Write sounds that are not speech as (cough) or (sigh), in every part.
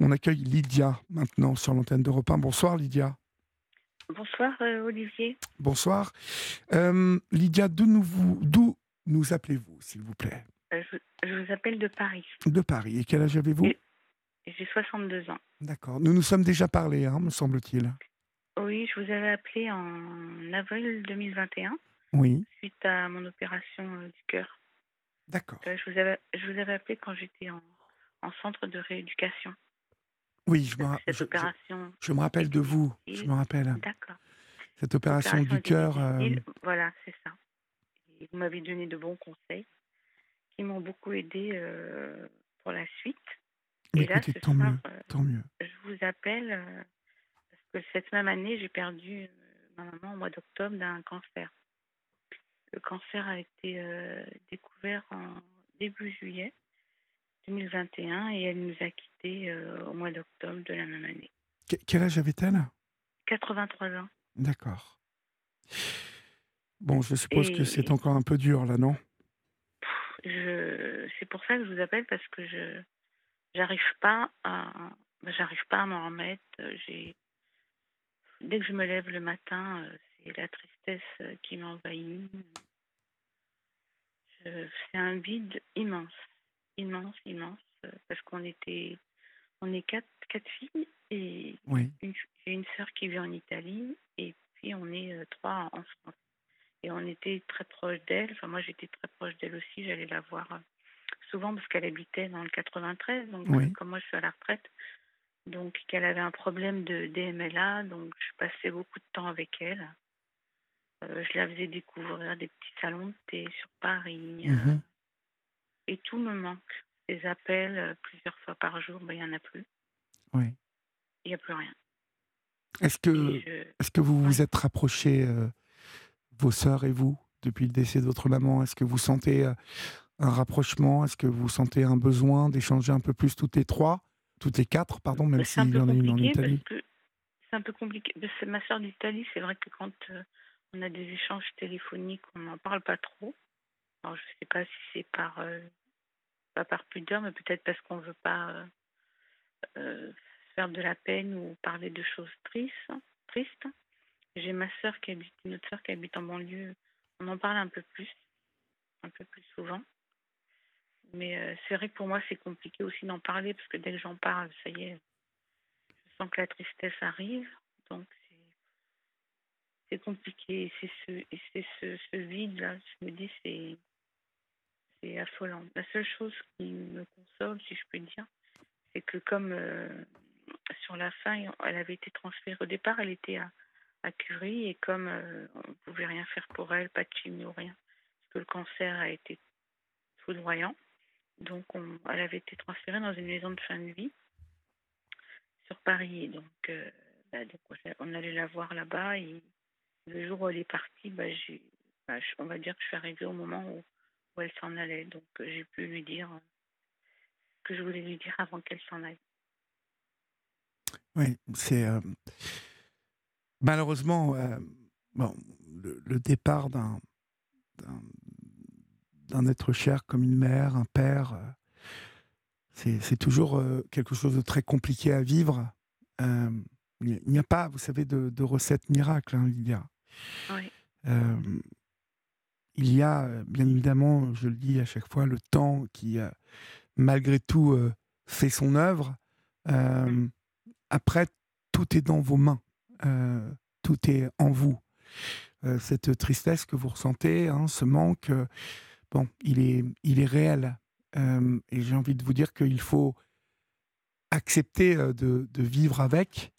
On accueille Lydia maintenant sur l'antenne d'Europe 1. Bonsoir Lydia. Bonsoir euh, Olivier. Bonsoir. Euh, Lydia, d'où nous, vous- nous appelez-vous, s'il vous plaît? Euh, je, je vous appelle de Paris. De Paris. Et quel âge avez-vous? J'ai 62 ans. D'accord. Nous nous sommes déjà parlé, hein, me semble-t-il. Oui, je vous avais appelé en avril 2021 Oui. suite à mon opération du cœur. D'accord. Je, vous avais, je vous avais appelé quand j'étais en, en centre de rééducation. Oui, je me, ra- Cette je, je- opération. je me rappelle de vous. Je me rappelle. D'accord. Cette opération du cœur. euh. Voilà, c'est ça. Et vous m'avez donné de bons conseils qui m'ont beaucoup aidé euh, pour la suite. mais Et là, écoutez, ce tant soir, mieux. euh, Tant mieux. je vous appelle parce que cette même année, j'ai perdu ma maman au mois d'octobre d'un cancer. Le cancer a été découvert en début juillet 2021 et elle nous a quittés euh, au mois d'octobre de la même année. Que- quel âge avait-elle? 83 ans. D'accord. Bon, je suppose que c'est encore un peu dur, là, non? C'est pour ça que je vous appelle parce que je j'arrive pas à ben, j'arrive pas à m'en remettre. J'ai dès que je me lève le matin, euh, c'est la tristesse euh, qui m'envahit. C'est un vide immense, immense, immense, euh, parce qu'on était on est quatre quatre filles et Oui. une, j'ai une sœur qui vit en Italie et puis on est euh, trois en France. Et on était très proche d'elle. Enfin, moi, j'étais très proche d'elle aussi. J'allais la voir euh, souvent parce qu'elle habitait dans le 93. Donc, Oui. comme moi, je suis à la retraite. Donc, qu'elle avait un problème de DMLA. Donc, je passais beaucoup de temps avec elle. Euh, je la faisais découvrir des petits salons de thé sur Paris. Mhm. Et tout me manque. Des appels euh, plusieurs fois par jour, ben, il n'y en a plus. Oui. Il n'y a plus rien. Est-ce que, je- est-ce que vous vous êtes rapprochés, euh, vos sœurs et vous, depuis le décès de votre maman? Est-ce que vous sentez euh, un rapprochement? Est-ce que vous sentez un besoin d'échanger un peu plus toutes les trois? Toutes les quatre, pardon, même un s'il peu y en a une en Italie c'est un peu compliqué. Mais C'est ma soeur d'Italie. C'est vrai que quand euh, on a des échanges téléphoniques, on n'en parle pas trop. Alors je sais pas si c'est par pas par pudeur, mais peut-être parce qu'on veut pas euh, euh, faire de la peine ou parler de choses tristes. J'ai ma soeur qui habite, une autre soeur qui habite en banlieue. On en parle un peu plus, un peu plus souvent. Mais euh, c'est vrai que pour moi, c'est compliqué aussi d'en parler parce que dès que j'en parle, ça y est, je sens que la tristesse arrive. Donc, c'est- compliqué. C'est ce, ce vide-là, je me dis, c'est c'est affolant. La seule chose qui me console, si je peux dire, c'est que comme euh, sur la fin, elle avait été transférée au départ, elle était à, à Curie et comme euh, on ne pouvait rien faire pour elle, pas de chimio, rien, parce que le cancer a été foudroyant. Donc, on- elle avait été transférée dans une maison de fin de vie sur Paris. Donc, euh, bah, donc, on- allait la voir là-bas. Et le jour où elle est partie, bah, bah, on va dire que je suis arrivée au moment où, où elle s'en allait. Donc, euh, j'ai pu lui dire euh, ce que je voulais lui dire avant qu'elle s'en aille. Oui, c'est euh, malheureusement euh, bon, le, le départ d'un d'un- être cher comme une mère, un père, euh, c'est c'est toujours euh, quelque chose de très compliqué à vivre. Euh, il n'y a- il n'y a pas, vous savez, de, de recette miracle, hein, Lydia. Oui. Il y a, euh, bien évidemment, je le dis à chaque fois, le temps qui, euh, malgré tout, euh, fait son œuvre. Euh, après, tout est dans vos mains. Euh, tout est en vous. Euh, cette tristesse que vous ressentez, hein, ce manque, bon, il est, il est réel. Et j'ai envie de vous dire qu'il faut accepter de, de vivre avec,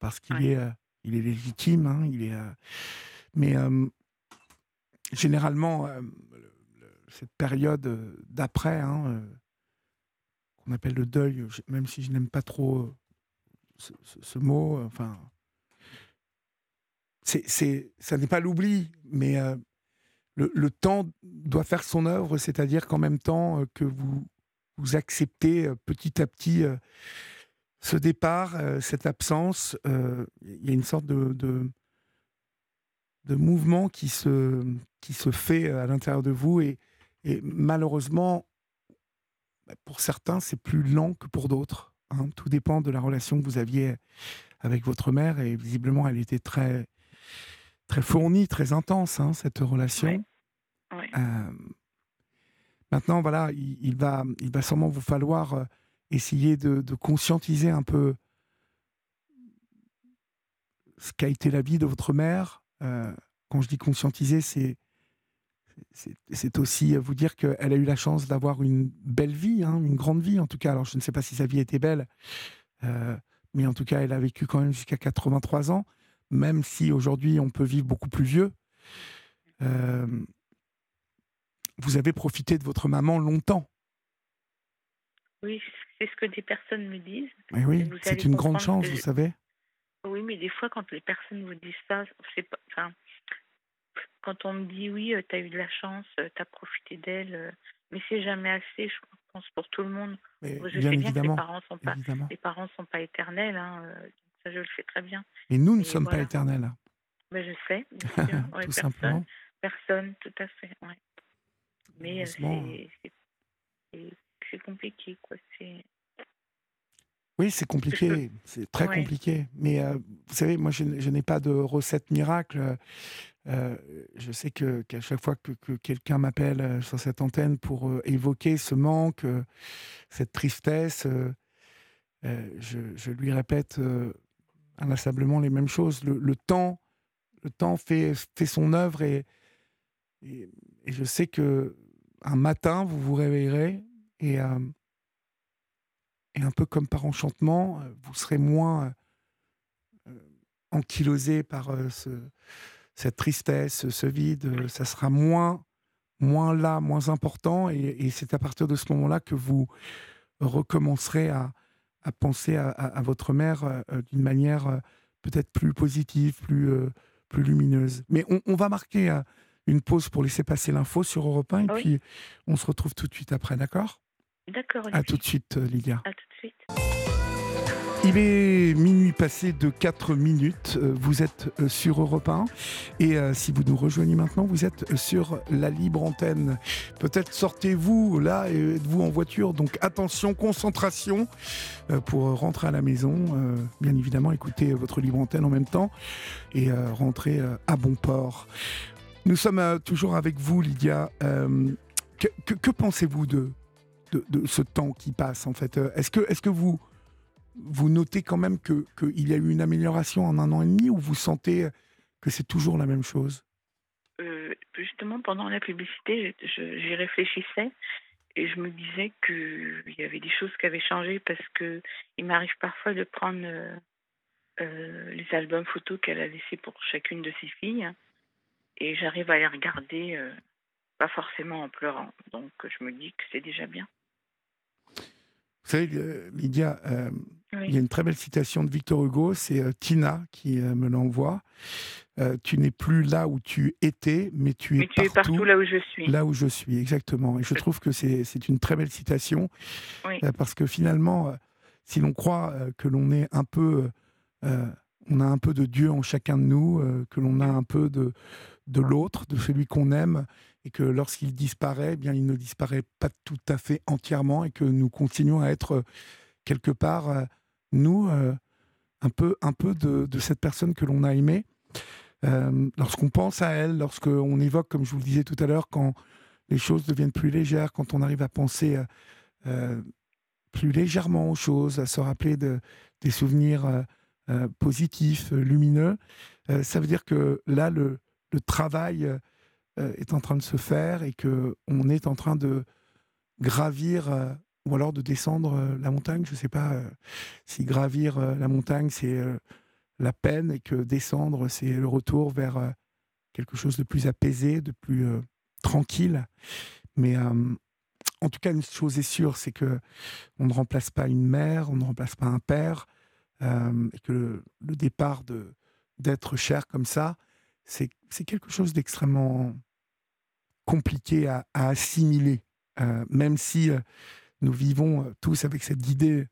parce qu'il Ouais. est, il est légitime. hein, il est, mais généralement, euh, cette période euh, d'après, hein, euh, qu'on appelle le deuil, même si je n'aime pas trop ce, ce- mot, enfin, ça n'est pas l'oubli, mais le, temps doit faire son œuvre, c'est-à-dire qu'en même temps que vous, acceptez petit à petit ce départ, cette absence, il y a une sorte de, de mouvement qui se, qui se fait à l'intérieur de vous et, et malheureusement, bah, pour certains, c'est plus lent que pour d'autres. Hein. Tout dépend de la relation que vous aviez avec votre mère et visiblement elle était très très fournie, très intense hein, cette relation. Euh, maintenant, voilà, il, va il va sûrement vous falloir euh, essayer de, conscientiser un peu ce qu'a été la vie de votre mère. Euh, quand je dis conscientiser, c'est c'est aussi vous dire qu'elle a eu la chance d'avoir une belle vie, hein, une grande vie en tout cas. Alors je ne sais pas si sa vie était belle, euh, mais en tout cas elle a vécu quand même jusqu'à 83 ans, même si aujourd'hui on peut vivre beaucoup plus vieux. Euh, vous avez profité de votre maman longtemps. Oui, c'est ce que des personnes me disent. Mais oui, c'est une grande chance, vous savez. Oui, mais des fois, quand les personnes vous disent ça, c'est pas. Enfin, quand on me dit oui, euh, tu as eu de la chance, euh, tu as profité d'elle, euh, mais c'est jamais assez, je pense, pour tout le monde. je sais bien que les parents sont pas, les parents sont pas éternels, hein, ça je le sais très bien. Mais nous ne sommes pas éternels. Mais je sais, bien (laughs) sûr. tout personne, simplement. Personne, tout à fait. Ouais. Mais c'est compliqué, quoi. C'est oui, c'est compliqué, (laughs) c'est très compliqué. Mais vous savez, moi, je, n'ai pas de recette miracle. Euh, je sais que qu'à chaque fois que, quelqu'un m'appelle euh, sur cette antenne pour euh, évoquer ce manque, cette tristesse, je, lui répète inlassablement les mêmes choses. Le, temps, le temps fait, fait son œuvre et, et, je sais que un matin vous vous réveillerez et, et un peu comme par enchantement, vous serez moins ankylosé par ce cette tristesse, ce vide, ça sera moins, moins là, moins important. Et, c'est à partir de ce moment-là que vous recommencerez à, penser à, votre mère euh, euh, d'une manière euh, peut-être plus positive, plus, plus lumineuse. Mais on, va marquer une pause pour laisser passer l'info sur Europe 1 et puis on se retrouve tout de suite après, d'accord? D'accord. À tout de suite, Lydia. À tout de suite. Il est minuit passé de 4 minutes. Euh, vous êtes euh, sur Europe 1. Et euh, si vous nous rejoignez maintenant, vous êtes sur la libre antenne. Peut-être sortez-vous là et êtes-vous en voiture. Donc attention, concentration pour rentrer à la maison. Bien évidemment, écoutez votre libre antenne en même temps et rentrer à bon port. Nous sommes toujours avec vous, Lydia. Que, pensez-vous de, de, ce temps qui passe en fait Est-ce que, est que vous vous notez quand même qu'il y a eu une amélioration en un an et demi ou vous sentez que c'est toujours la même chose? Euh, Justement, pendant la publicité, j'y réfléchissais et je me disais qu'il y avait des choses qui avaient changé parce qu'il m'arrive parfois de prendre euh, euh, les albums photos qu'elle a laissés pour chacune de ses filles et j'arrive à les regarder, pas forcément en pleurant. Donc je me dis que c'est déjà bien. Vous savez, Lydia, il y a une très belle citation de Victor Hugo, c'est euh, Tina qui euh, me l'envoie. Euh, tu n'es plus là où tu étais, mais tu, es, partout, là où je suis. Là où je suis, exactement. Et je trouve que c'est une très belle citation, parce que finalement, si l'on croit que l'on est un peu, on a un peu de Dieu en chacun de nous, que l'on a un peu de, de l'autre, de celui qu'on aime, et que lorsqu'il disparaît, eh bien il ne disparaît pas tout à fait entièrement, et que nous continuons à être quelque part nous, euh, un peu, un peu de, cette personne que l'on a aimée. Euh, lorsqu'on pense à elle, lorsqu'on évoque, comme je vous le disais tout à l'heure, quand les choses deviennent plus légères, quand on arrive à penser euh, plus légèrement aux choses, à se rappeler de, des souvenirs positifs, lumineux, ça veut dire que là, le travail est en train de se faire et que on est en train de gravir ou alors de descendre euh, la montagne. Je ne sais pas euh, si gravir euh, la montagne, c'est la peine et que descendre, c'est le retour vers quelque chose de plus apaisé, de plus tranquille. Mais en tout cas, une chose est sûre, c'est que on ne remplace pas une mère, on ne remplace pas un père, et que le, départ de d'être cher comme ça, c'est quelque chose d'extrêmement compliqué à, à assimiler, même si nous vivons euh, tous avec cette idée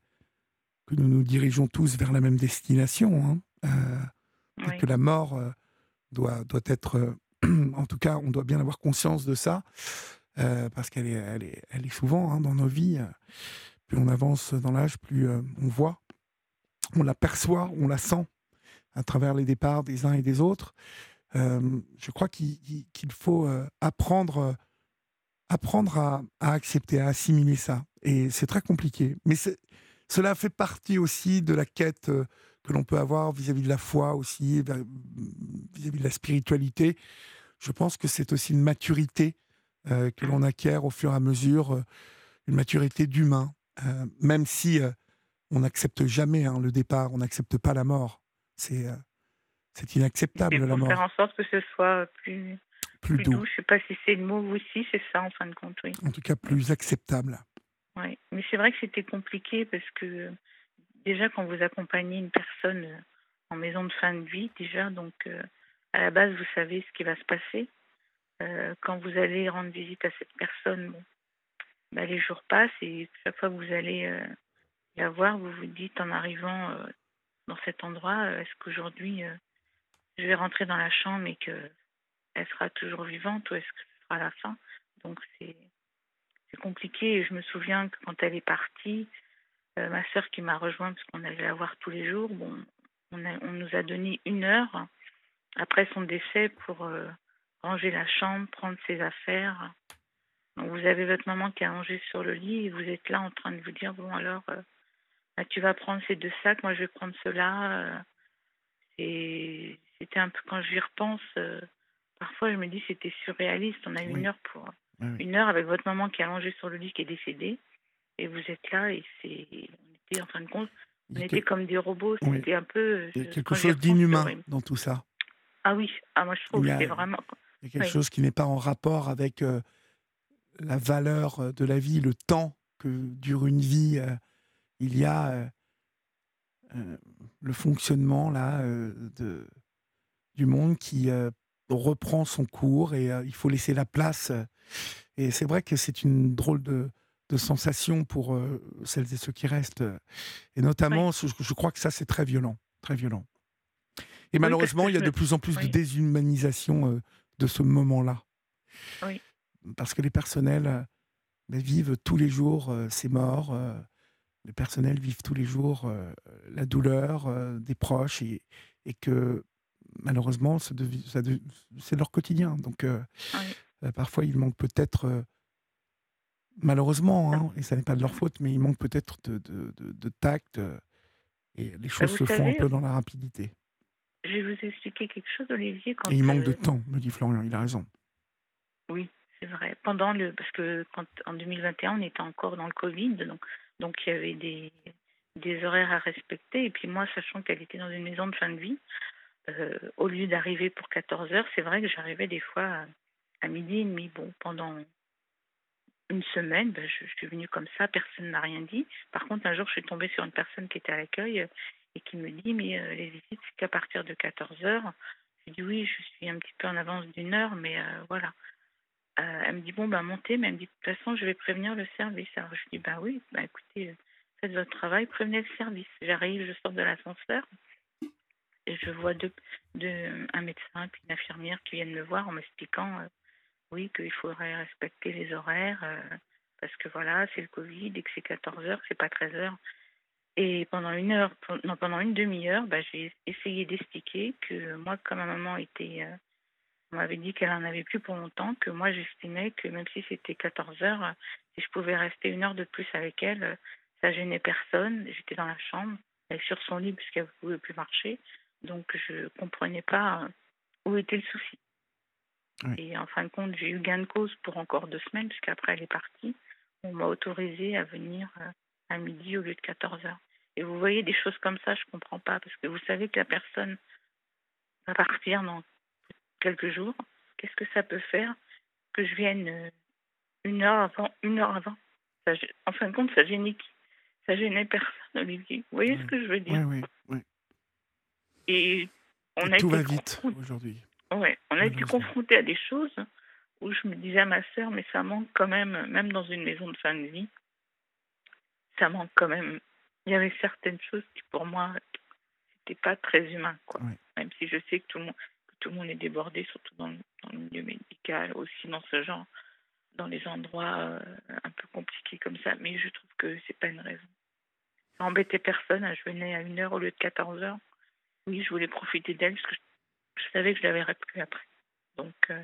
que nous nous dirigeons tous vers la même destination, hein. euh, que la mort euh, doit, doit être, (clears throat) en tout cas, on doit bien avoir conscience de ça, parce qu'elle est, elle est, elle est souvent hein, dans nos vies plus on avance dans l'âge, plus on voit, on l'aperçoit, on la sent à travers les départs des uns et des autres. Je crois qu'il faut apprendre, apprendre à, accepter, à assimiler ça. Et c'est très compliqué. Mais cela fait partie aussi de la quête que l'on peut avoir vis-à-vis de la foi aussi, vis-à-vis de la spiritualité. Je pense que c'est aussi une maturité euh, que l'on acquiert au fur et à mesure, euh, une maturité d'humain, euh, même si on n'accepte jamais hein, le départ, on n'accepte pas la mort. C'est c'est inacceptable la mort. Faire en sorte que ce soit plus, plus, doux. Je ne sais pas si c'est le mot aussi, c'est ça en fin de compte, oui. En tout cas, plus acceptable. Oui, mais c'est vrai que c'était compliqué parce que déjà quand vous accompagnez une personne euh, en maison de fin de vie, déjà, donc euh, à la base, vous savez ce qui va se passer. Euh, quand vous allez rendre visite à cette personne, bon, bah, les jours passent et chaque fois que vous allez la voir, vous vous dites en arrivant dans cet endroit, est-ce qu'aujourd'hui je vais rentrer dans la chambre et qu'elle sera toujours vivante ou est-ce que ce sera la fin Donc c'est compliqué et je me souviens que quand elle est partie, euh, ma sœur qui m'a rejoint parce qu'on allait la voir tous les jours, bon, on, nous a donné une heure après son décès pour euh, ranger la chambre, prendre ses affaires. Donc vous avez votre maman qui a rangé sur le lit et vous êtes là en train de vous dire bon alors euh, bah, tu vas prendre ces deux sacs, moi je vais prendre cela. Et c'était un peu quand j'y repense, parfois je me dis c'était surréaliste. On a eu une heure pour une heure avec votre maman qui a rangé sur le lit qui est décédée. Et vous êtes là et c'est on était en fin de compte on était comme des robots. C'était un peu il y a quelque chose d'inhumain dans tout ça. Ah oui. Ah moi je trouve que c'est vraiment il y a quelque chose qui n'est pas en rapport avec euh, la valeur euh, de la vie le temps que dure une vie euh, il y a le fonctionnement là de du monde qui reprend son cours et il faut laisser la place et c'est vrai que c'est une drôle de de sensations pour euh, celles et ceux qui restent. Et notamment, je, crois que ça, c'est très violent. Très violent. Et malheureusement, il y a de plus en plus de déshumanisation euh, de ce moment-là. Parce que les personnels euh, vivent tous les jours ces morts. Les personnels vivent tous les jours la douleur des proches et, et que malheureusement, c'est leur quotidien. Donc, parfois, il manque peut-être malheureusement, hein, et ça n'est pas de leur faute, mais il manque peut-être de, de, tact euh, et les bah, choses se font un peu dans la rapidité. Je vais vous expliquer quelque chose, Olivier. et il manque de euh, temps, me dit Florian, il a raison. Oui, c'est vrai. Pendant le, parce que quand, en 2021, on était encore dans le Covid, donc, donc il y avait des, horaires à respecter. Et puis moi, sachant qu'elle était dans une maison de fin de vie, euh, au lieu d'arriver pour 14 heures, c'est vrai que j'arrivais des fois à, midi et demi. Bon, pendant une semaine, ben, je, suis venue comme ça, personne n'a rien dit. Par contre, un jour, je suis tombée sur une personne qui était à l'accueil euh, et qui me dit Mais euh, les visites, c'est qu'à partir de 14 heures. J'ai dit Oui, je suis un petit peu en avance d'une heure, mais voilà. Elle me dit Bon, ben montez, mais elle me dit De toute façon, je vais prévenir le service. Alors je dis Bah oui, bah écoutez, faites votre travail, prévenez le service. J'arrive, je sors de l'ascenseur et je vois deux, un médecin et puis une infirmière qui viennent me voir en m'expliquant oui, qu'il faudrait respecter les horaires, euh, parce que voilà, c'est le Covid et que c'est 14 heures, c'est pas 13 heures. Et pendant une heure, non, pendant une demi-heure, bah, j'ai essayé d'expliquer que moi, comme ma maman était, euh, m'avait dit qu'elle en avait plus pour longtemps, que moi j'estimais que même si c'était 14 heures, si je pouvais rester une heure de plus avec elle, ça gênait personne. J'étais dans la chambre, elle sur son lit puisqu'elle ne pouvait plus marcher, donc je comprenais pas où était le souci. Et en fin de compte, j'ai eu gain de cause pour encore deux semaines, puisqu'après elle est partie. On m'a autorisé à venir euh, à midi au lieu de 14 heures. Et vous voyez des choses comme ça, je ne comprends pas, parce que vous savez que la personne va partir dans quelques jours. Qu'est-ce que ça peut faire que je vienne euh, une heure avant, une heure avant? En fin de compte, ça gênait qui Ça gênait personne, Olivier. Vous voyez ce que je veux dire? Oui, oui, Et on a tout va vite aujourd'hui. Ouais, on a été confronté à des choses où je me disais à ma sœur, mais ça manque quand même, même dans une maison de fin de vie, ça manque quand même. Il y avait certaines choses qui, pour moi, n'étaient pas très humain, quoi. Même si je sais que tout le monde, tout le monde est débordé, surtout dans, le milieu médical, aussi dans ce genre dans les endroits euh, un peu compliqués comme ça, mais je trouve que c'est pas une raison. Ça embêtait personne, hein. je venais à une heure au lieu de 14 heures. Oui, je voulais profiter d'elle parce que je, savais que je la verrais plus après. Donc, euh,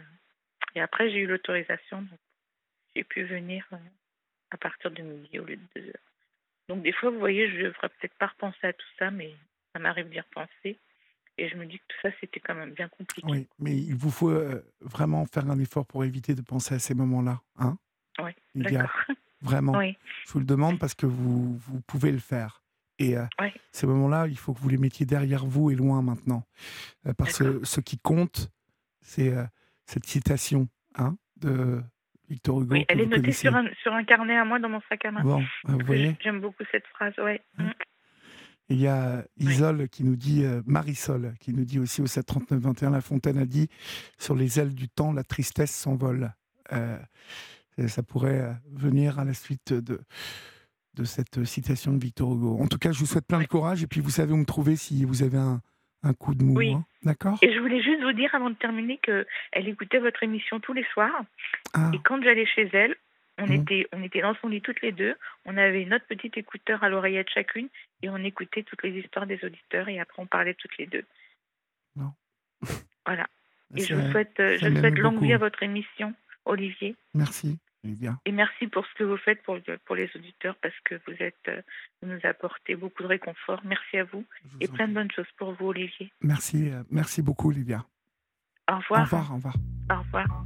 et après, j'ai eu l'autorisation, j'ai pu venir euh, à partir de midi au lieu de deux heures. Donc, des fois, vous voyez, je ne devrais peut-être pas repenser à tout ça, mais ça m'arrive d'y repenser. Et je me dis que tout ça, c'était quand même bien compliqué. Oui, mais il vous faut euh, vraiment faire un effort pour éviter de penser à ces moments-là. Hein? Oui, d'accord. (laughs) Vraiment. Oui. Je vous le demande parce que vous, vous pouvez le faire. Et euh, oui. ces moments-là, il faut que vous les mettiez derrière vous et loin maintenant. Euh, parce que ce qui compte, c'est cette citation hein, de Victor Hugo. Oui, elle est notée sur un, sur un carnet à moi dans mon sac à main. Bon, vous voyez J'aime beaucoup cette phrase, ouais. Hein? Mm. Il y a Isole qui nous dit, euh, Marisol, qui nous dit aussi au 739-21, La Fontaine a dit Sur les ailes du temps, la tristesse s'envole. Euh, ça pourrait euh, venir à la suite de, de cette citation de Victor Hugo. En tout cas, je vous souhaite plein de courage et puis vous savez où me trouver si vous avez un, un coup de mou. Oui. hein. D'accord? Et je voulais juste vous dire avant de terminer que elle écoutait votre émission tous les soirs. Ah, Et quand j'allais chez elle, on, Mhm. était, on était dans son lit toutes les deux. On avait notre petit écouteur à l'oreillette chacune et on écoutait toutes les histoires des auditeurs et après on parlait toutes les deux. Non. (laughs) Voilà. Et je vous souhaite, euh, je m'aime souhaite longue vie à votre émission, Olivier. Merci. Bien, Et merci pour ce que vous faites pour, pour les auditeurs parce que vous êtes, euh, vous nous apportez beaucoup de réconfort. Merci à vous vous et plein de bonnes choses pour vous, Olivier. Merci, euh, merci beaucoup, Olivia. Au Au revoir. revoir, au revoir. Au revoir.